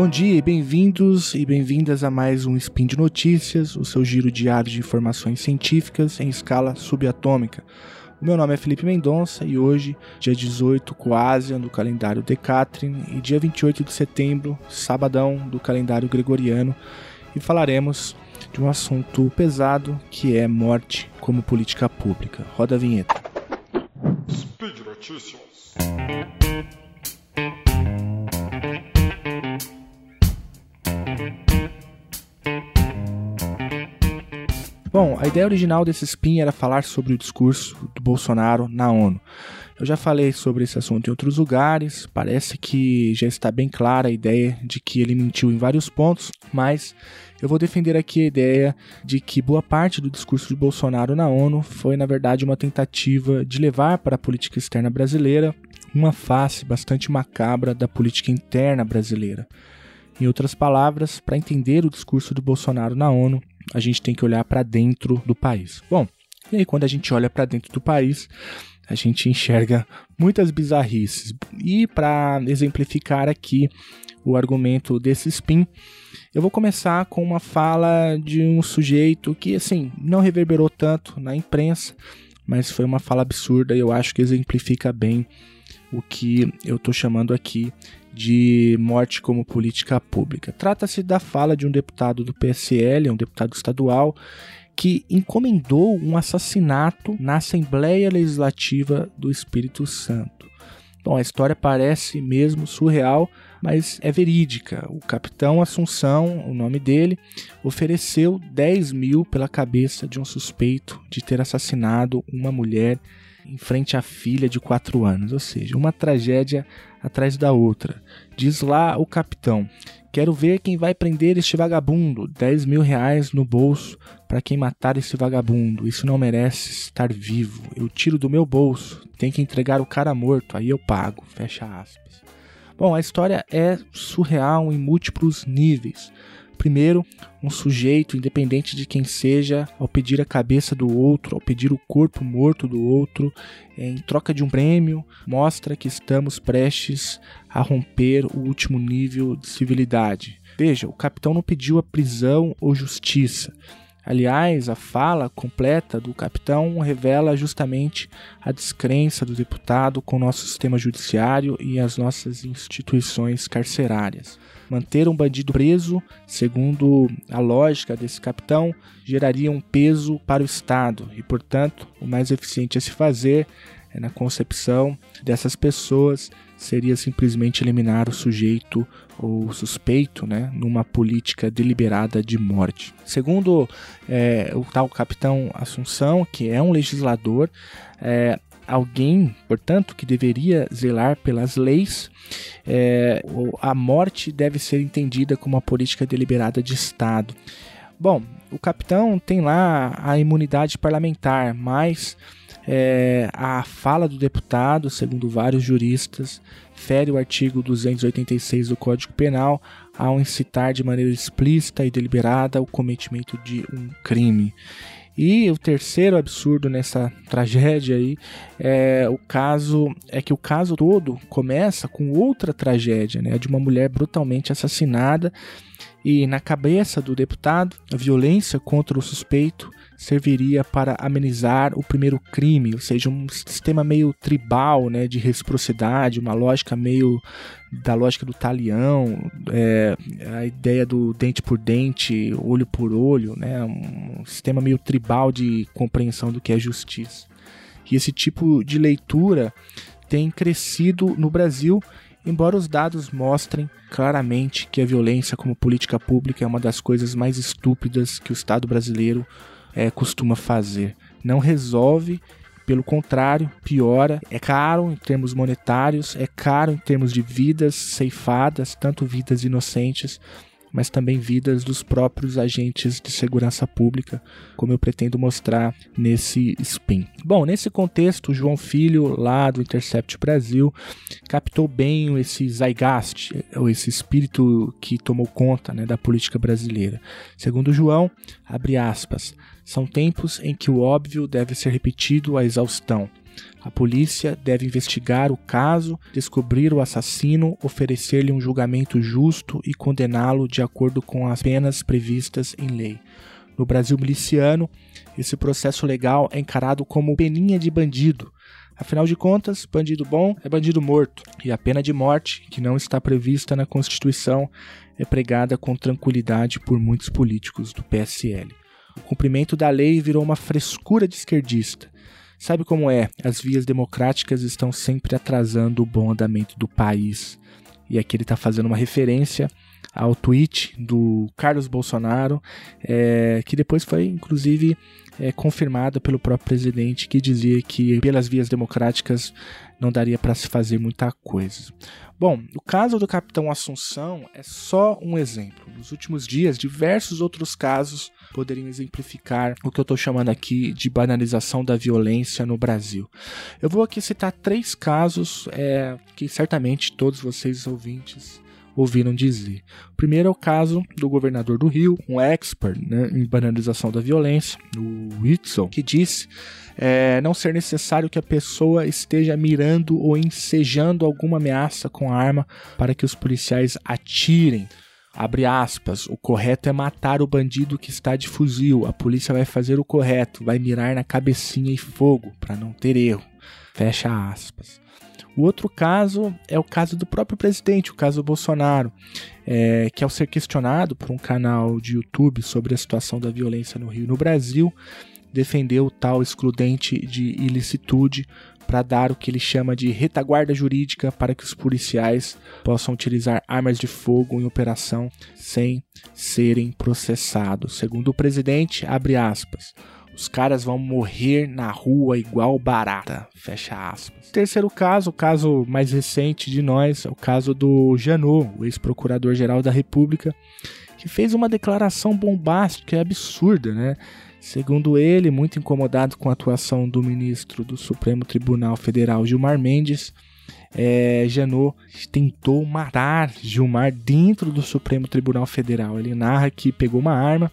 Bom dia e bem-vindos e bem-vindas a mais um Spin de Notícias, o seu giro diário de informações científicas em escala subatômica. O meu nome é Felipe Mendonça e hoje, dia 18 Coásia do calendário Decatrin e dia 28 de setembro, sabadão do calendário gregoriano, e falaremos de um assunto pesado que é morte como política pública. Roda a vinheta. Speed Notícias. Bom, a ideia original desse spin era falar sobre o discurso do Bolsonaro na ONU. Eu já falei sobre esse assunto em outros lugares, parece que já está bem clara a ideia de que ele mentiu em vários pontos, mas eu vou defender aqui a ideia de que boa parte do discurso de Bolsonaro na ONU foi, na verdade, uma tentativa de levar para a política externa brasileira uma face bastante macabra da política interna brasileira. Em outras palavras, para entender o discurso do Bolsonaro na ONU, a gente tem que olhar para dentro do país. Bom, e aí quando a gente olha para dentro do país, a gente enxerga muitas bizarrices. E para exemplificar aqui o argumento desse spin, eu vou começar com uma fala de um sujeito que assim não reverberou tanto na imprensa, mas foi uma fala absurda e eu acho que exemplifica bem o que eu estou chamando aqui de morte como política pública. Trata-se da fala de um deputado do PSL, um deputado estadual, que encomendou um assassinato na Assembleia Legislativa do Espírito Santo. Bom, a história parece mesmo surreal, mas é verídica. O capitão Assunção, o nome dele, ofereceu 10 mil pela cabeça de um suspeito de ter assassinado uma mulher em frente à filha de 4 anos, ou seja, uma tragédia atrás da outra. Diz lá o capitão: Quero ver quem vai prender este vagabundo. 10 mil reais no bolso para quem matar esse vagabundo. Isso não merece estar vivo. Eu tiro do meu bolso. Tem que entregar o cara morto. Aí eu pago. Fecha aspas. Bom, a história é surreal em múltiplos níveis. Primeiro, um sujeito, independente de quem seja, ao pedir a cabeça do outro, ao pedir o corpo morto do outro, em troca de um prêmio, mostra que estamos prestes a romper o último nível de civilidade. Veja, o capitão não pediu a prisão ou justiça. Aliás, a fala completa do capitão revela justamente a descrença do deputado com o nosso sistema judiciário e as nossas instituições carcerárias. Manter um bandido preso, segundo a lógica desse capitão, geraria um peso para o Estado e, portanto, o mais eficiente a se fazer é, na concepção dessas pessoas seria simplesmente eliminar o sujeito ou suspeito né, numa política deliberada de morte. Segundo é, o tal capitão Assunção, que é um legislador, é, alguém, portanto, que deveria zelar pelas leis, é, a morte deve ser entendida como uma política deliberada de Estado. Bom, o capitão tem lá a imunidade parlamentar, mas é, a fala do deputado, segundo vários juristas, fere o artigo 286 do Código Penal ao incitar de maneira explícita e deliberada o cometimento de um crime. E o terceiro absurdo nessa tragédia aí é o caso é que o caso todo começa com outra tragédia, né, de uma mulher brutalmente assassinada e na cabeça do deputado, a violência contra o suspeito serviria para amenizar o primeiro crime, ou seja, um sistema meio tribal, né, de reciprocidade, uma lógica meio da lógica do talião, é, a ideia do dente por dente, olho por olho, né, um sistema meio tribal de compreensão do que é justiça. E esse tipo de leitura tem crescido no Brasil embora os dados mostrem claramente que a violência como política pública é uma das coisas mais estúpidas que o Estado brasileiro é, costuma fazer. Não resolve, pelo contrário, piora. É caro em termos monetários, é caro em termos de vidas ceifadas, tanto vidas inocentes mas também vidas dos próprios agentes de segurança pública, como eu pretendo mostrar nesse spin. Bom, nesse contexto, João Filho, lá do Intercept Brasil, captou bem esse zeitgeist, ou esse espírito que tomou conta né, da política brasileira. Segundo João, abre aspas, são tempos em que o óbvio deve ser repetido à exaustão. A polícia deve investigar o caso, descobrir o assassino, oferecer-lhe um julgamento justo e condená-lo de acordo com as penas previstas em lei. No Brasil miliciano, esse processo legal é encarado como peninha de bandido. Afinal de contas, bandido bom é bandido morto, e a pena de morte, que não está prevista na Constituição, é pregada com tranquilidade por muitos políticos do PSL. O cumprimento da lei virou uma frescura de esquerdista. Sabe como é? As vias democráticas estão sempre atrasando o bom andamento do país. E aqui ele está fazendo uma referência ao tweet do Carlos Bolsonaro, é, que depois foi inclusive é, confirmada pelo próprio presidente, que dizia que pelas vias democráticas não daria para se fazer muita coisa. Bom, o caso do capitão Assunção é só um exemplo. Nos últimos dias, diversos outros casos poderiam exemplificar o que eu estou chamando aqui de banalização da violência no Brasil. Eu vou aqui citar três casos é, que certamente todos vocês ouvintes ouviram dizer. O primeiro é o caso do governador do Rio, um expert né, em banalização da violência, o Whitson, que disse é, não ser necessário que a pessoa esteja mirando ou ensejando alguma ameaça com a arma para que os policiais atirem. Abre aspas, o correto é matar o bandido que está de fuzil. A polícia vai fazer o correto, vai mirar na cabecinha e fogo, para não ter erro. Fecha aspas. O outro caso é o caso do próprio presidente, o caso Bolsonaro, é, que ao ser questionado por um canal de YouTube sobre a situação da violência no Rio e no Brasil, defendeu o tal excludente de ilicitude para dar o que ele chama de retaguarda jurídica para que os policiais possam utilizar armas de fogo em operação sem serem processados. Segundo o presidente, abre aspas, os caras vão morrer na rua igual barata. Fecha aspas. Terceiro caso, o caso mais recente de nós, é o caso do Janot, o ex-procurador-geral da República, que fez uma declaração bombástica e absurda, né? Segundo ele, muito incomodado com a atuação do ministro do Supremo Tribunal Federal, Gilmar Mendes, é, Janot tentou matar Gilmar dentro do Supremo Tribunal Federal. Ele narra que pegou uma arma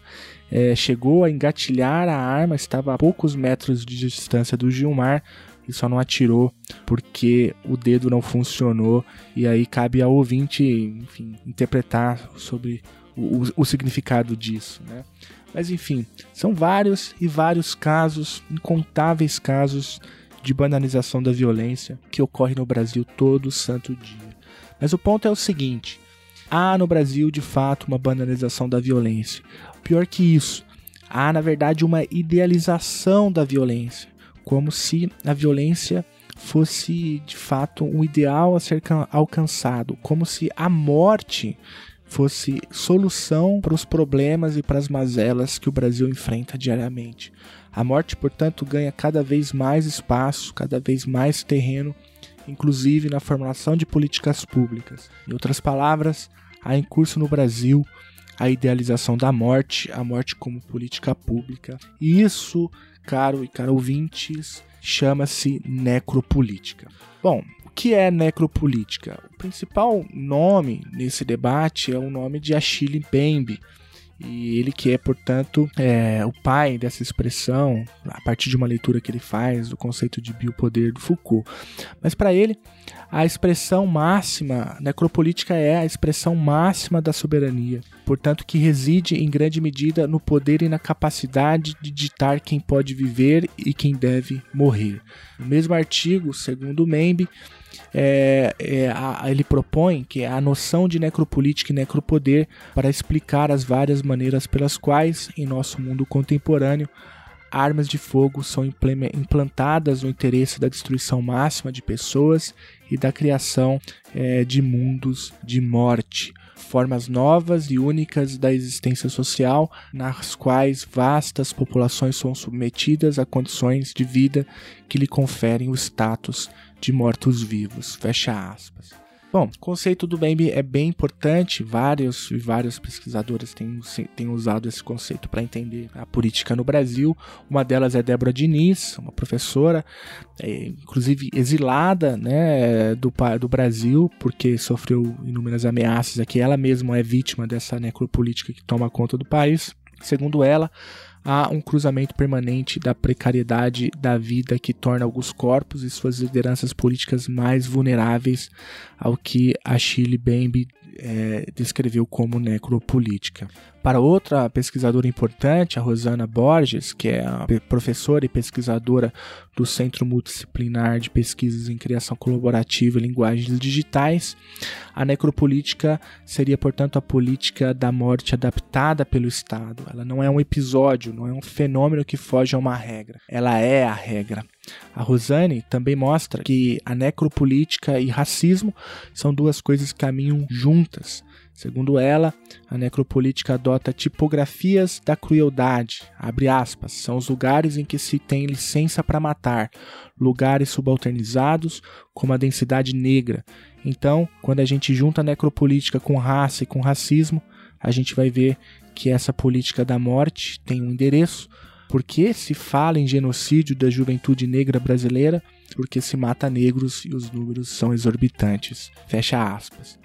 é, chegou a engatilhar a arma, estava a poucos metros de distância do Gilmar e só não atirou porque o dedo não funcionou. E aí cabe ao ouvinte, enfim, interpretar sobre o, o, o significado disso, né? Mas enfim, são vários e vários casos, incontáveis casos de banalização da violência que ocorre no Brasil todo santo dia. Mas o ponto é o seguinte: há no Brasil de fato uma banalização da violência. Pior que isso, há na verdade uma idealização da violência, como se a violência fosse de fato um ideal a ser alcançado, como se a morte fosse solução para os problemas e para as mazelas que o Brasil enfrenta diariamente. A morte, portanto, ganha cada vez mais espaço, cada vez mais terreno, inclusive na formulação de políticas públicas. Em outras palavras, há em curso no Brasil a idealização da morte, a morte como política pública. E isso, caro e caro ouvintes, chama-se necropolítica. Bom, o que é necropolítica? O principal nome nesse debate é o nome de Achille Mbembe, e ele que é, portanto, é, o pai dessa expressão, a partir de uma leitura que ele faz do conceito de biopoder do Foucault. Mas para ele, a expressão máxima, necropolítica é a expressão máxima da soberania, portanto, que reside em grande medida no poder e na capacidade de ditar quem pode viver e quem deve morrer. No mesmo artigo, segundo Membe, é, é, a, ele propõe que é a noção de necropolítica e necropoder para explicar as várias maneiras pelas quais, em nosso mundo contemporâneo, armas de fogo são implantadas no interesse da destruição máxima de pessoas e da criação é, de mundos de morte. Formas novas e únicas da existência social, nas quais vastas populações são submetidas a condições de vida que lhe conferem o status de mortos-vivos. Fecha aspas. Bom, o conceito do Bembe é bem importante, vários e vários pesquisadores têm, têm usado esse conceito para entender a política no Brasil. Uma delas é Débora Diniz, uma professora, é, inclusive exilada né, do, do Brasil, porque sofreu inúmeras ameaças aqui. Ela mesma é vítima dessa necropolítica que toma conta do país. Segundo ela, há um cruzamento permanente da precariedade da vida que torna alguns corpos e suas lideranças políticas mais vulneráveis ao que a Chile Bembe é, descreveu como necropolítica. Para outra pesquisadora importante, a Rosana Borges, que é professora e pesquisadora do Centro Multidisciplinar de Pesquisas em Criação Colaborativa e Linguagens Digitais, a necropolítica seria, portanto, a política da morte adaptada pelo Estado. Ela não é um episódio, não é um fenômeno que foge a uma regra. Ela é a regra. A Rosane também mostra que a necropolítica e racismo são duas coisas que caminham juntas. Segundo ela, a necropolítica adota tipografias da crueldade, aspas, são os lugares em que se tem licença para matar, lugares subalternizados, como a densidade negra. Então, quando a gente junta a necropolítica com raça e com racismo, a gente vai ver que essa política da morte tem um endereço, porque se fala em genocídio da juventude negra brasileira, porque se mata negros e os números são exorbitantes. Fecha aspas.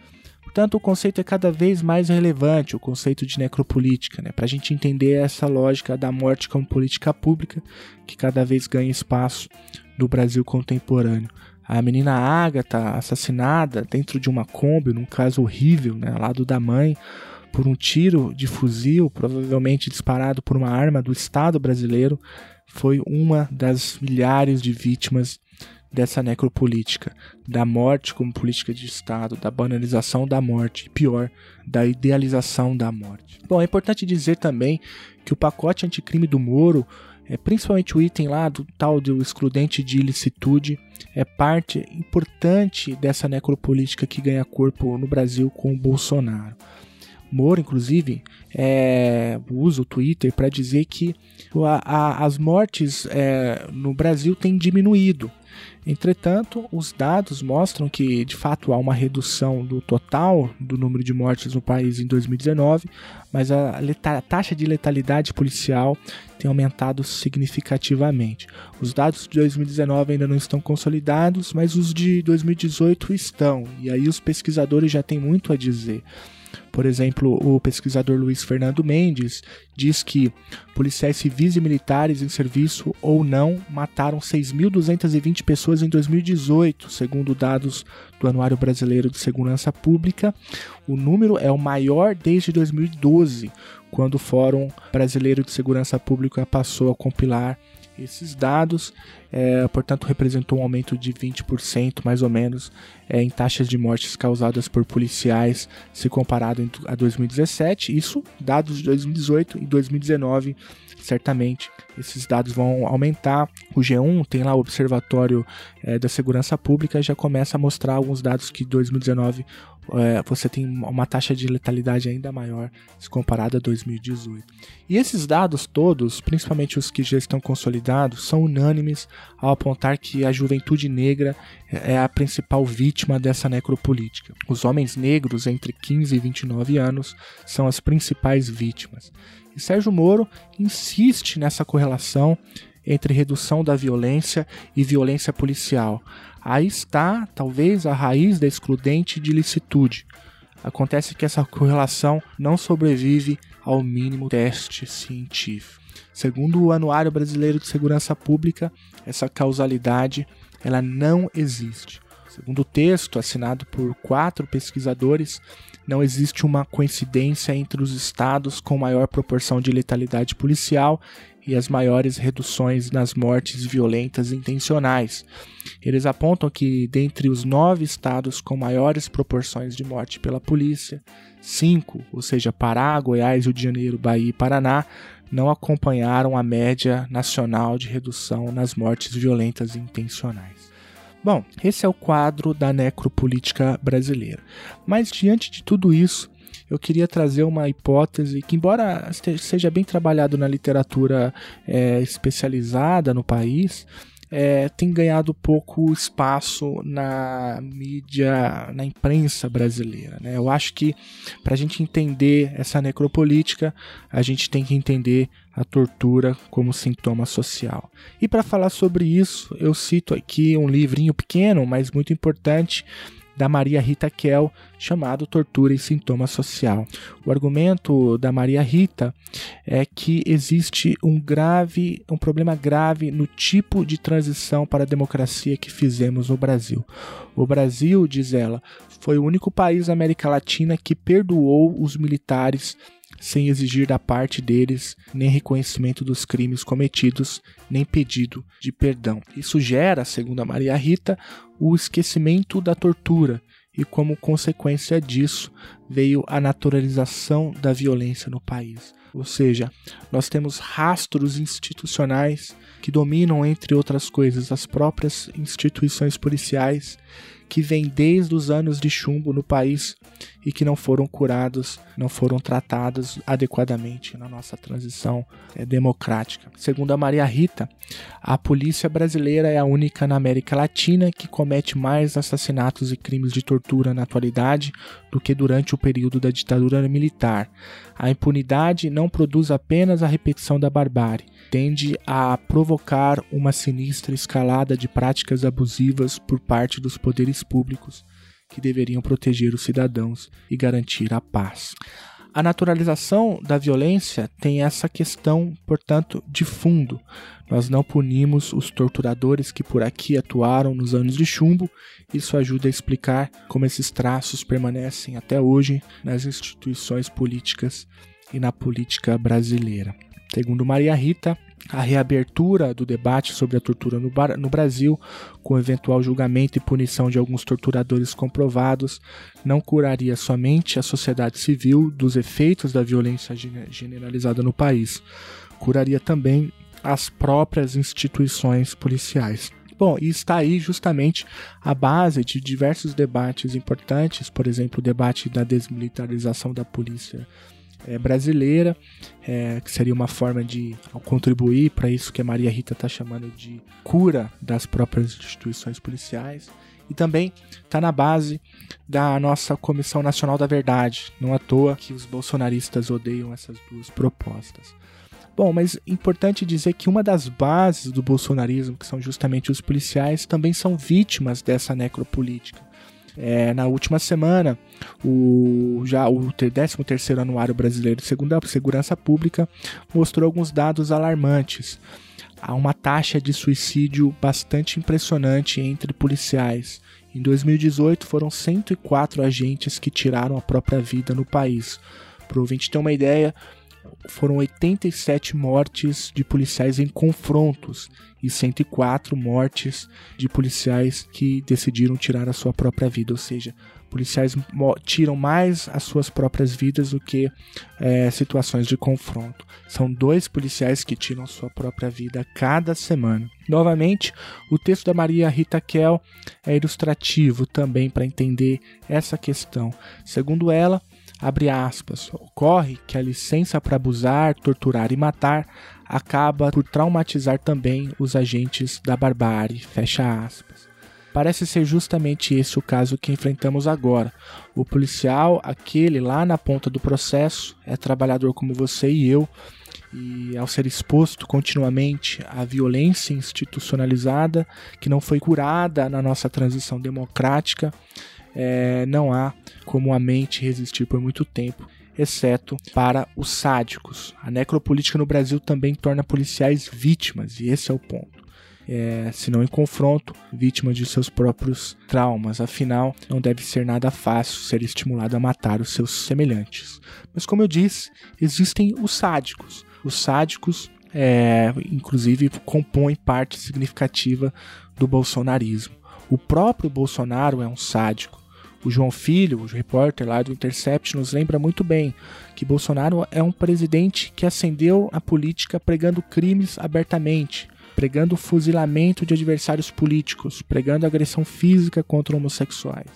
Portanto, o conceito é cada vez mais relevante, o conceito de necropolítica, né, para a gente entender essa lógica da morte como política pública que cada vez ganha espaço no Brasil contemporâneo. A menina Ágata assassinada dentro de uma Kombi, num caso horrível, né, ao lado da mãe, por um tiro de fuzil, provavelmente disparado por uma arma do Estado brasileiro, foi uma das milhares de vítimas dessa necropolítica, da morte como política de Estado, da banalização da morte, e pior, da idealização da morte. Bom, é importante dizer também que o pacote anticrime do Moro, é principalmente o item lá do tal do excludente de ilicitude, é parte importante dessa necropolítica que ganha corpo no Brasil com o Bolsonaro. Moro, inclusive, é, usa o Twitter para dizer que a, a, as mortes é, no Brasil têm diminuído. Entretanto, os dados mostram que, de fato, há uma redução do total do número de mortes no país em 2019, mas a, taxa de letalidade policial tem aumentado significativamente. Os dados de 2019 ainda não estão consolidados, mas os de 2018 estão, e aí os pesquisadores já têm muito a dizer. Por exemplo, o pesquisador Luiz Fernando Mendes diz que policiais civis e militares em serviço ou não mataram 6.220 pessoas em 2018, segundo dados do Anuário Brasileiro de Segurança Pública. O número é o maior desde 2012, quando o Fórum Brasileiro de Segurança Pública passou a compilar esses dados, é, portanto, representou um aumento de 20%, mais ou menos, é, em taxas de mortes causadas por policiais, se comparado a 2017. Isso, dados de 2018 e 2019, certamente esses dados vão aumentar. O G1 tem lá o Observatório é, da Segurança Pública, já começa a mostrar alguns dados que 2019 é, você tem uma taxa de letalidade ainda maior se comparado a 2018. E esses dados todos, principalmente os que já estão consolidados, são unânimes ao apontar que a juventude negra é a principal vítima dessa necropolítica. Os homens negros entre 15 e 29 anos são as principais vítimas. E Sérgio Moro insiste nessa correlação entre redução da violência e violência policial. Aí está, talvez, a raiz da excludente de licitude. Acontece que essa correlação não sobrevive ao mínimo teste científico. Segundo o Anuário Brasileiro de Segurança Pública, essa causalidade ela não existe. Segundo o texto assinado por quatro pesquisadores, não existe uma coincidência entre os estados com maior proporção de letalidade policial e as maiores reduções nas mortes violentas intencionais. Eles apontam que, dentre os nove estados com maiores proporções de morte pela polícia, cinco, ou seja, Pará, Goiás, Rio de Janeiro, Bahia e Paraná, não acompanharam a média nacional de redução nas mortes violentas intencionais. Bom, esse é o quadro da necropolítica brasileira. Mas diante de tudo isso, eu queria trazer uma hipótese que, embora seja bem trabalhado na literatura é, especializada no país, é, tem ganhado pouco espaço na mídia, na imprensa brasileira. Né? Eu acho que para a gente entender essa necropolítica, a gente tem que entender a tortura como sintoma social. E para falar sobre isso, eu cito aqui um livrinho pequeno, mas muito importante, da Maria Rita Kell, chamado Tortura e Sintoma Social. O argumento da Maria Rita é que existe um grave, um problema grave no tipo de transição para a democracia que fizemos no Brasil. O Brasil, diz ela, foi o único país da América Latina que perdoou os militares sem exigir da parte deles nem reconhecimento dos crimes cometidos, nem pedido de perdão. Isso gera, segundo a Maria Rita, o esquecimento da tortura e, como consequência disso, veio a naturalização da violência no país. Ou seja, nós temos rastros institucionais que dominam, entre outras coisas, as próprias instituições policiais que vêm desde os anos de chumbo no país e que não foram curados, não foram tratados adequadamente na nossa transição é, democrática. Segundo a Maria Rita, a polícia brasileira é a única na América Latina que comete mais assassinatos e crimes de tortura na atualidade do que durante o período da ditadura militar. A impunidade não produz apenas a repetição da barbárie, tende a provocar uma sinistra escalada de práticas abusivas por parte dos poderes públicos que deveriam proteger os cidadãos e garantir a paz. A naturalização da violência tem essa questão, portanto, de fundo. Nós não punimos os torturadores que por aqui atuaram nos anos de chumbo. Isso ajuda a explicar como esses traços permanecem até hoje nas instituições políticas e na política brasileira. Segundo Maria Rita, a reabertura do debate sobre a tortura no, no, Brasil, com eventual julgamento e punição de alguns torturadores comprovados, não curaria somente a sociedade civil dos efeitos da violência generalizada no país, curaria também as próprias instituições policiais. Bom, e está aí justamente a base de diversos debates importantes, por exemplo, o debate da desmilitarização da polícia é, brasileira, é, que seria uma forma de contribuir para isso que a Maria Rita está chamando de cura das próprias instituições policiais. E também está na base da nossa Comissão Nacional da Verdade. Não à toa que os bolsonaristas odeiam essas duas propostas. Bom, mas importante dizer que uma das bases do bolsonarismo, que são justamente os policiais, também são vítimas dessa necropolítica. É, na última semana, o, já o 13º Anuário Brasileiro de Segurança Pública mostrou alguns dados alarmantes. Há uma taxa de suicídio bastante impressionante entre policiais. Em 2018, foram 104 agentes que tiraram a própria vida no país. Para o ouvinte ter uma ideia, foram 87 mortes de policiais em confrontos e 104 mortes de policiais que decidiram tirar a sua própria vida, ou seja, policiais tiram mais as suas próprias vidas do que é, situações de confronto. São dois policiais que tiram sua própria vida cada semana. Novamente, o texto da Maria Rita Kell é ilustrativo também para entender essa questão. Segundo ela, abre aspas, ocorre que a licença para abusar, torturar e matar acaba por traumatizar também os agentes da barbárie, fecha aspas. Parece ser justamente esse o caso que enfrentamos agora. O policial, aquele lá na ponta do processo, é trabalhador como você e eu, e ao ser exposto continuamente à violência institucionalizada que não foi curada na nossa transição democrática, é, não há como a mente resistir por muito tempo, exceto para os sádicos. A necropolítica no Brasil também torna policiais vítimas, e esse é o ponto. É, se não em confronto, vítima de seus próprios traumas. Afinal, não deve ser nada fácil ser estimulado a matar os seus semelhantes. Mas, como eu disse, existem os sádicos. Os sádicos, é, inclusive, compõem parte significativa do bolsonarismo. O próprio Bolsonaro é um sádico. O João Filho, o repórter lá do Intercept, nos lembra muito bem que Bolsonaro é um presidente que ascendeu a política pregando crimes abertamente, pregando fuzilamento de adversários políticos, pregando agressão física contra homossexuais.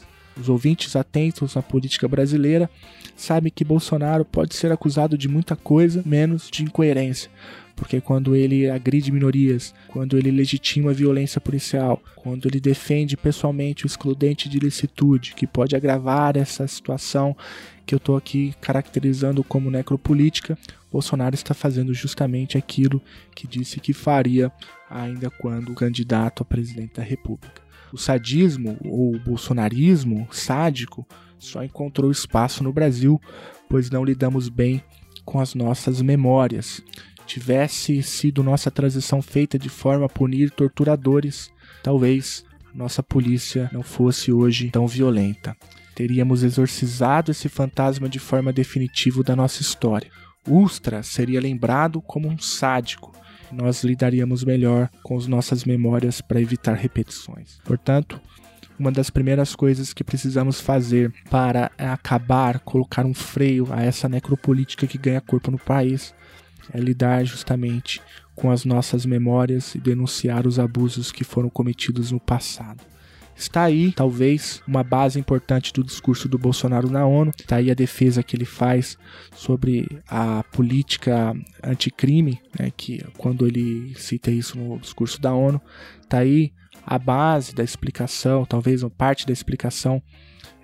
Os ouvintes atentos à política brasileira sabem que Bolsonaro pode ser acusado de muita coisa, menos de incoerência porque quando ele agride minorias, quando ele legitima a violência policial, quando ele defende pessoalmente o excludente de licitude, que pode agravar essa situação que eu estou aqui caracterizando como necropolítica, Bolsonaro está fazendo justamente aquilo que disse que faria ainda quando candidato a presidente da República. O sadismo ou o bolsonarismo sádico só encontrou espaço no Brasil, pois não lidamos bem com as nossas memórias. Tivesse sido nossa transição feita de forma a punir torturadores, talvez nossa polícia não fosse hoje tão violenta. Teríamos exorcizado esse fantasma de forma definitiva da nossa história. Ustra seria lembrado como um sádico. Nós lidaríamos melhor com as nossas memórias para evitar repetições. Portanto, uma das primeiras coisas que precisamos fazer para acabar, colocar um freio a essa necropolítica que ganha corpo no país, é lidar justamente com as nossas memórias e denunciar os abusos que foram cometidos no passado. Está aí, talvez, uma base importante do discurso do Bolsonaro na ONU. Está aí a defesa que ele faz sobre a política anticrime, né, que quando ele cita isso no discurso da ONU, está aí a base da explicação, talvez uma parte da explicação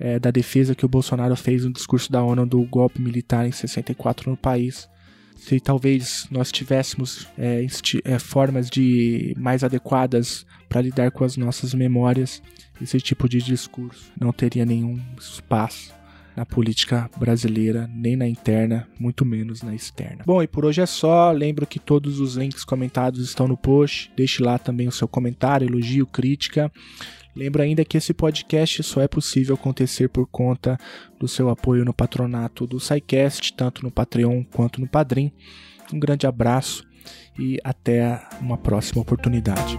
é, da defesa que o Bolsonaro fez no discurso da ONU do golpe militar em 64 no país se talvez nós tivéssemos é, é, formas de mais adequadas para lidar com as nossas memórias, esse tipo de discurso não teria nenhum espaço na política brasileira, nem na interna, muito menos na externa. Bom, e por hoje é só. Lembro que todos os links comentados estão no post. Deixe lá também o seu comentário, elogio, crítica. Lembro ainda que esse podcast só é possível acontecer por conta do seu apoio no patronato do SciCast, tanto no Patreon quanto no Padrim. Um grande abraço e até uma próxima oportunidade.